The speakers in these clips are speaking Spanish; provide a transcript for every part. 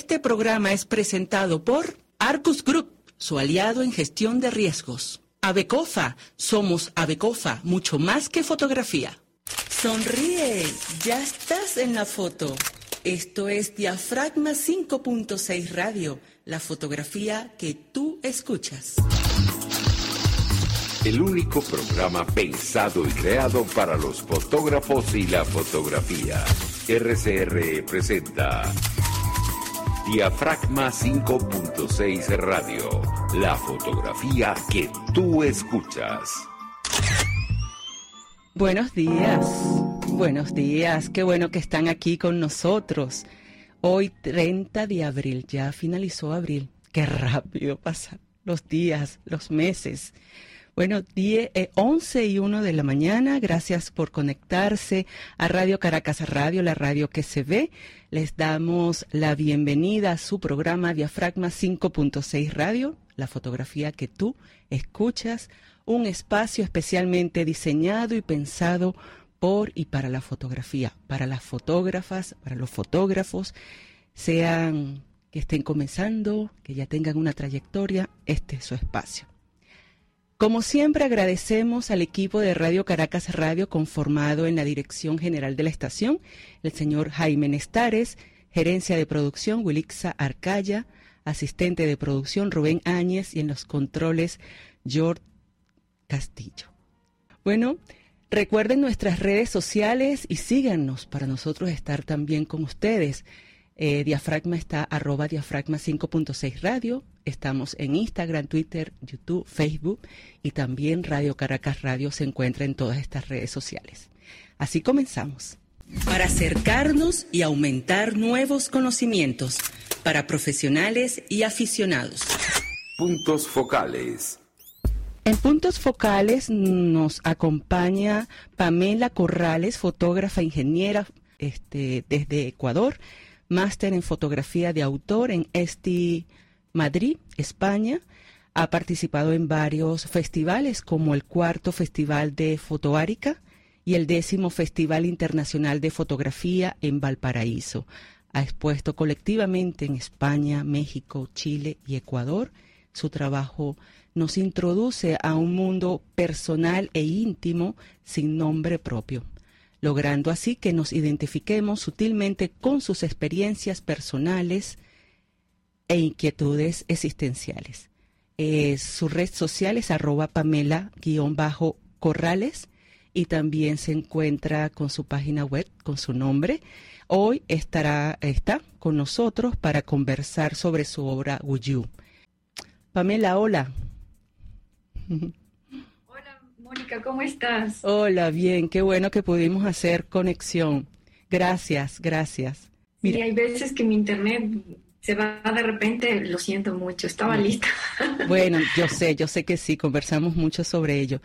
Este programa es presentado por Arcus Group, su aliado en gestión de riesgos. Abecofa, somos Abecofa, mucho más que fotografía. Sonríe, ya estás en la foto. Esto es Diafragma 5.6 Radio, la fotografía que tú escuchas. El único programa pensado y creado para los fotógrafos y la fotografía. RCR presenta Diafragma 5.6 Radio, la fotografía que tú escuchas. Buenos días, buenos días, qué bueno que están aquí con nosotros. Hoy 30 de abril, ya finalizó abril, qué rápido pasan los días, los meses. Bueno, 10, 11 eh, y 1 de la mañana. Gracias por conectarse a Radio Caracas Radio, la radio que se ve. Les damos la bienvenida a su programa Diafragma 5.6 Radio, la fotografía que tú escuchas un espacio especialmente diseñado y pensado por y para la fotografía, para las fotógrafas, para los fotógrafos, sean que estén comenzando, que ya tengan una trayectoria, este es su espacio. Como siempre agradecemos al equipo de Radio Caracas Radio conformado en la dirección general de la estación, el señor Jaime Nestares, gerencia de producción Wilixa Arcaya, asistente de producción Rubén Áñez y en los controles George Castillo. Bueno, recuerden nuestras redes sociales y síganos para nosotros estar también con ustedes. Eh, diafragma está arroba diafragma 5.6 radio. Estamos en Instagram, Twitter, YouTube, Facebook y también Radio Caracas Radio se encuentra en todas estas redes sociales. Así comenzamos. Para acercarnos y aumentar nuevos conocimientos para profesionales y aficionados. Puntos focales. En puntos focales nos acompaña Pamela Corrales, fotógrafa ingeniera este, desde Ecuador, máster en fotografía de autor en ESTI Madrid, España. Ha participado en varios festivales como el cuarto Festival de Fotoárica y el décimo Festival Internacional de Fotografía en Valparaíso. Ha expuesto colectivamente en España, México, Chile y Ecuador. Su trabajo nos introduce a un mundo personal e íntimo sin nombre propio, logrando así que nos identifiquemos sutilmente con sus experiencias personales e inquietudes existenciales. Eh, su red social es arroba Pamela-Corrales y también se encuentra con su página web, con su nombre. Hoy estará, está con nosotros para conversar sobre su obra Wuyu. Pamela, hola. Mónica, ¿cómo estás? Hola, bien, qué bueno que pudimos hacer conexión. Gracias, gracias. Mira. hay veces que mi internet se va de repente, lo siento mucho, estaba lista. Bueno, yo sé, yo sé que sí, conversamos mucho sobre ello.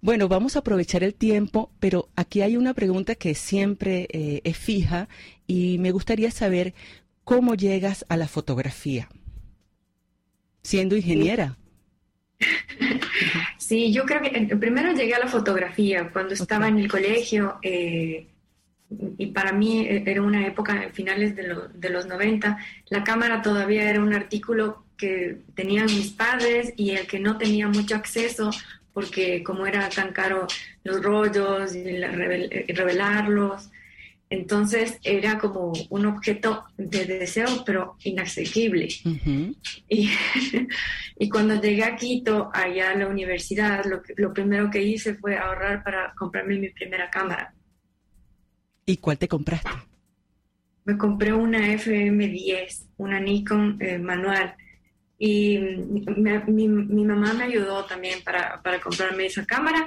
Bueno, vamos a aprovechar el tiempo, pero aquí hay una pregunta que siempre eh, es fija y me gustaría saber cómo llegas a la fotografía, siendo ingeniera. Sí, yo creo que eh, primero llegué a la fotografía cuando estaba en el colegio eh, y para mí eh, era una época, en finales de, de, los 90, la cámara todavía era un artículo que tenían mis padres y el que no tenía mucho acceso porque como era tan caro los rollos y revelarlos, entonces era como un objeto de deseo, pero inaccesible. y, cuando llegué a Quito, allá a la universidad, lo, lo, primero que hice fue ahorrar para comprarme mi primera cámara. ¿Y cuál te compraste? Me compré una FM10, una Nikon eh, manual. Y mi, mi, mamá me ayudó también para, para comprarme esa cámara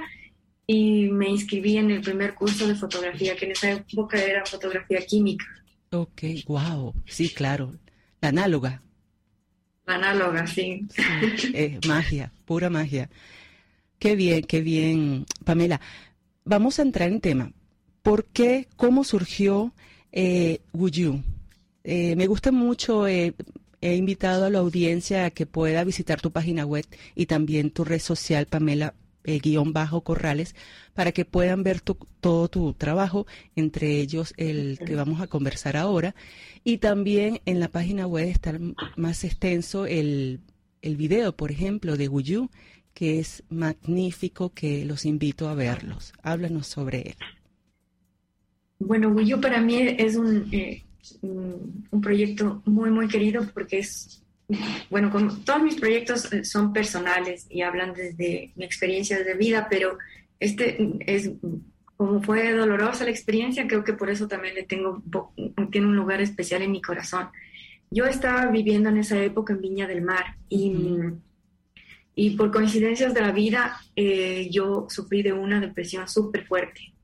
y me inscribí en el primer curso de fotografía, que en esa época era fotografía química. Ok, wow, sí, claro, la análoga. La análoga, sí. magia, pura magia. Qué bien, qué bien, Pamela. Vamos a entrar en tema. ¿Por qué, cómo surgió eh, Wuyu? Eh, me gusta mucho, eh, he invitado a la audiencia a que pueda visitar tu página web y también tu red social, Pamela eh, guion bajo Corrales para que puedan ver todo tu trabajo, entre ellos el que vamos a conversar ahora. Y también en la página web está más extenso el, el video, por ejemplo, de Wuyu, que es magnífico, que los invito a verlos. Háblanos sobre él. Bueno, Wuyu para mí es un, eh, un proyecto muy, muy querido porque es bueno, como todos mis proyectos eh, son personales y hablan desde mi experiencia de vida, pero este es como fue dolorosa la experiencia, creo que por eso también le tengo tiene un lugar especial en mi corazón. Yo estaba viviendo en esa época en Viña del Mar y, y por coincidencias de la vida eh, yo sufrí de una depresión súper fuerte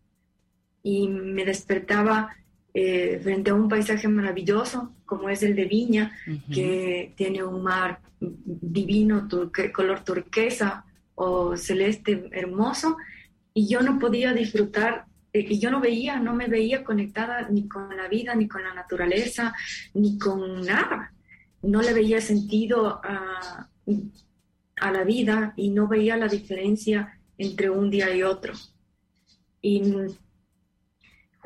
y me despertaba eh, frente a un paisaje maravilloso como es el de Viña, que tiene un mar divino, color turquesa o celeste hermoso, y yo no podía disfrutar, eh, y yo no veía, no me veía conectada ni con la vida, ni con la naturaleza, ni con nada. No le veía sentido a, a la vida y no veía la diferencia entre un día y otro. Y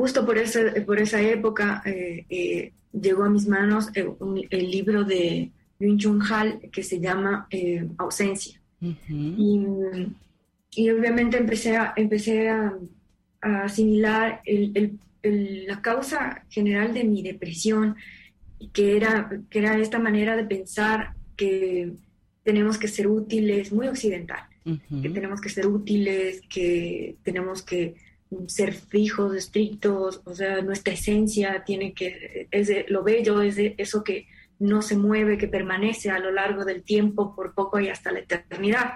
justo por esa, por esa época eh, eh, llegó a mis manos el, libro de Yun Chung Hal que se llama eh, Ausencia. y, obviamente empecé a, empecé a, asimilar la causa general de mi depresión, que era, que era esta manera de pensar que tenemos que ser útiles, muy occidental, que tenemos que ser útiles, que tenemos que ser fijos, estrictos, o sea, nuestra esencia tiene que, es lo bello es eso que no se mueve, que permanece a lo largo del tiempo, por poco y hasta la eternidad.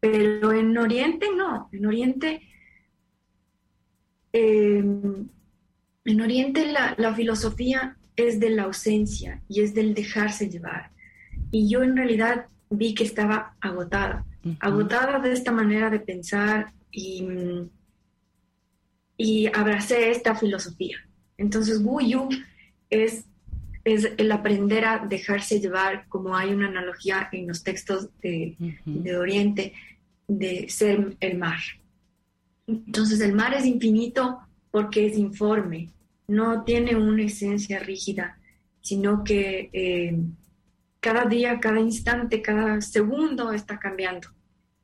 Pero en Oriente no, en Oriente, em, en Oriente la, la, filosofía es de la ausencia y es del dejarse llevar. Y yo en realidad vi que estaba agotada, agotada de esta manera de pensar y y abracé esta filosofía. Entonces, Wu es, es el aprender a dejarse llevar, como hay una analogía en los textos de, de Oriente, de ser el mar. Entonces, el mar es infinito porque es informe, no tiene una esencia rígida, sino que eh, cada día, cada instante, cada segundo está cambiando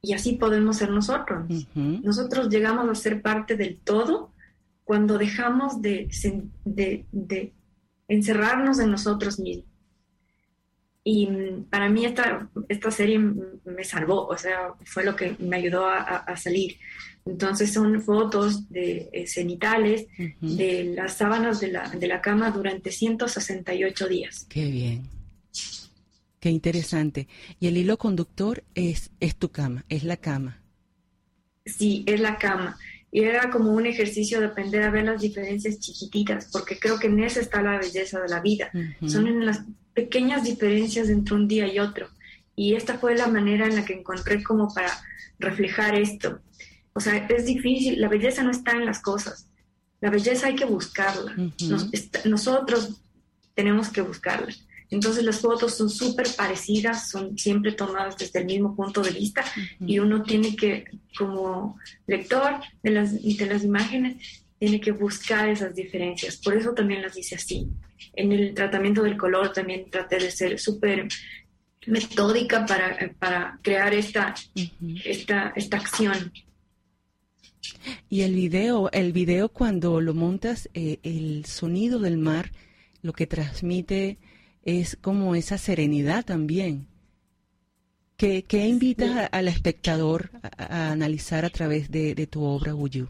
y así podemos ser nosotros. Nosotros llegamos a ser parte del todo cuando dejamos de, de, encerrarnos en nosotros mismos. Y mm, para mí esta, esta serie me salvó, o sea, fue lo que me ayudó a, salir. Entonces son fotos de eh, cenitales de las sábanas de la, de la cama durante 168 días. Qué bien. Qué interesante. Y el hilo conductor es, es tu cama, es la cama. Sí, es la cama. Y era como un ejercicio de aprender a ver las diferencias chiquititas, porque creo que en eso está la belleza de la vida. Son en las pequeñas diferencias entre un día y otro. Y esta fue la manera en la que encontré como para reflejar esto. O sea, es difícil, la belleza no está en las cosas. La belleza hay que buscarla. nosotros tenemos que buscarla. Entonces las fotos son súper parecidas, son siempre tomadas desde el mismo punto de vista y uno tiene que, como lector de las, de las imágenes, tiene que buscar esas diferencias. Por eso también las dice así. En el tratamiento del color también traté de ser súper metódica para, para crear esta, esta, esta acción. Y el video, el video cuando lo montas, eh, el sonido del mar, lo que transmite es como esa serenidad también. ¿Qué, qué invitas al espectador a, analizar a través de, tu obra, Wuyu?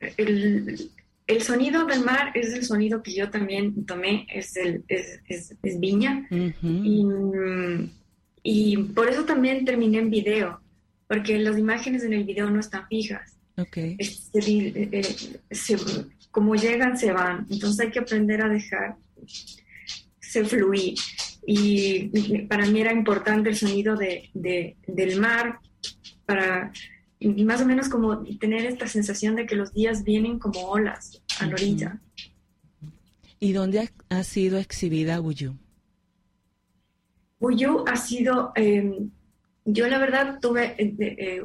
El, el, sonido del mar es el sonido que yo también tomé, es, el, es, es, viña. y, y, por eso también terminé en video, porque las imágenes en el video no están fijas. Okay. Eh, como llegan, se van. Entonces hay que aprender a dejar se fluí. Y para mí era importante el sonido de, del mar, para más o menos como tener esta sensación de que los días vienen como olas a la orilla. ¿Y dónde ha, sido exhibida Wuyu? Wuyu ha sido, em, Yo la verdad tuve, eh, eh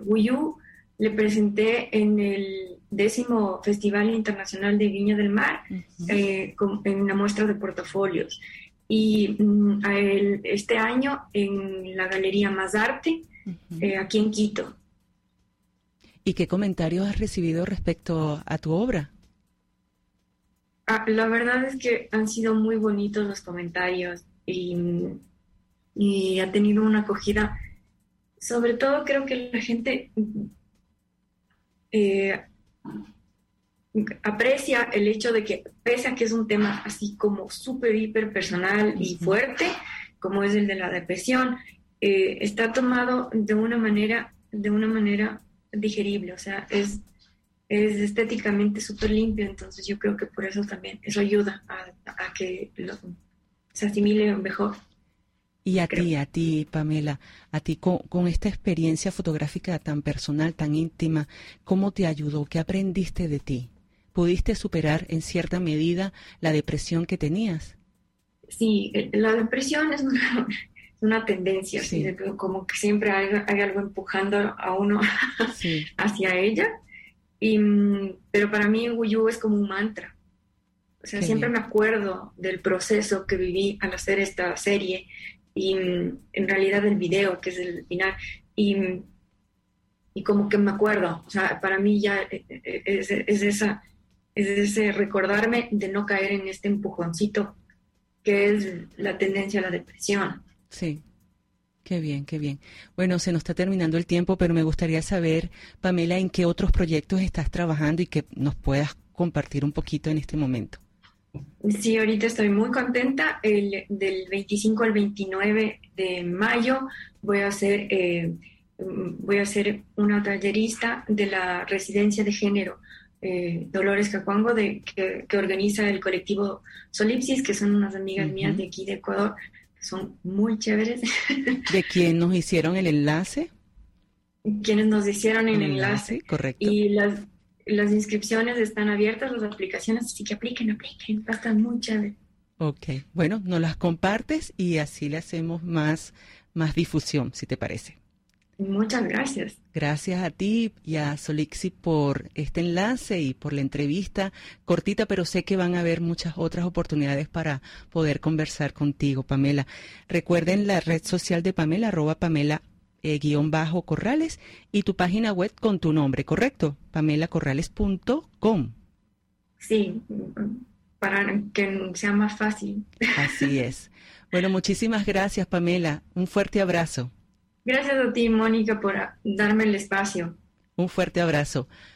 le presenté en el décimo Festival Internacional de Viña del Mar eh, en una muestra de portafolios. Y mm, este año en la Galería Más Arte, eh, aquí en Quito. ¿Y qué comentarios has recibido respecto a tu obra? Ah, la verdad es que han sido muy bonitos los comentarios y, ha tenido una acogida. Sobre todo creo que la gente eh, aprecia el hecho de que, pese a que es un tema así como súper, hiper personal y fuerte, como es el de la depresión, eh, está tomado de una manera, de una manera digerible, o sea, es, es estéticamente súper limpio, entonces yo creo que por eso también, eso ayuda a, que se asimile mejor. Y a ti, a ti, Pamela, a ti con, con, esta experiencia fotográfica tan personal, tan íntima, ¿cómo te ayudó? ¿Qué aprendiste de ti? ¿Pudiste superar en cierta medida la depresión que tenías? Sí, eh, la depresión es una, una tendencia, como que siempre hay, algo empujando a uno hacia ella. Y, mm, pero para mí Wuyu es como un mantra. O sea, siempre me acuerdo del proceso que viví al hacer esta serie y mm, en realidad del video, que es el final. Y mm, y como que me acuerdo, o sea, para mí ya eh, eh, es, es, esa, es ese recordarme de no caer en este empujoncito que es la tendencia a la depresión. Sí. Qué bien, qué bien. Bueno, se nos está terminando el tiempo, pero me gustaría saber, Pamela, en qué otros proyectos estás trabajando y que nos puedas compartir un poquito en este momento. Sí, ahorita estoy muy contenta. El, del 25 al 29 de mayo voy a ser, eh, voy a ser una tallerista de la residencia de género eh, Dolores Cacuango, de, que, organiza el colectivo Solipsis, que son unas amigas mías de aquí de Ecuador, que son muy chéveres. ¿De quién nos hicieron el enlace? Quienes nos hicieron el, enlace, Correcto. Y las, las inscripciones están abiertas, las aplicaciones, así que apliquen, apliquen, va a estar muy chévere. Ok, bueno, nos las compartes y así le hacemos más, más difusión, si te parece. Muchas gracias. Gracias a ti y a Solixi por este enlace y por la entrevista cortita, pero sé que van a haber muchas otras oportunidades para poder conversar contigo, Pamela. Recuerden la red social de Pamela, arroba Pamela eh, guion bajo Corrales y tu página web con tu nombre, ¿correcto? pamelacorrales.com. Sí, para que sea más fácil. Así es. Bueno, muchísimas gracias, Pamela. Un fuerte abrazo. Gracias a ti, Mónica, por darme el espacio. Un fuerte abrazo.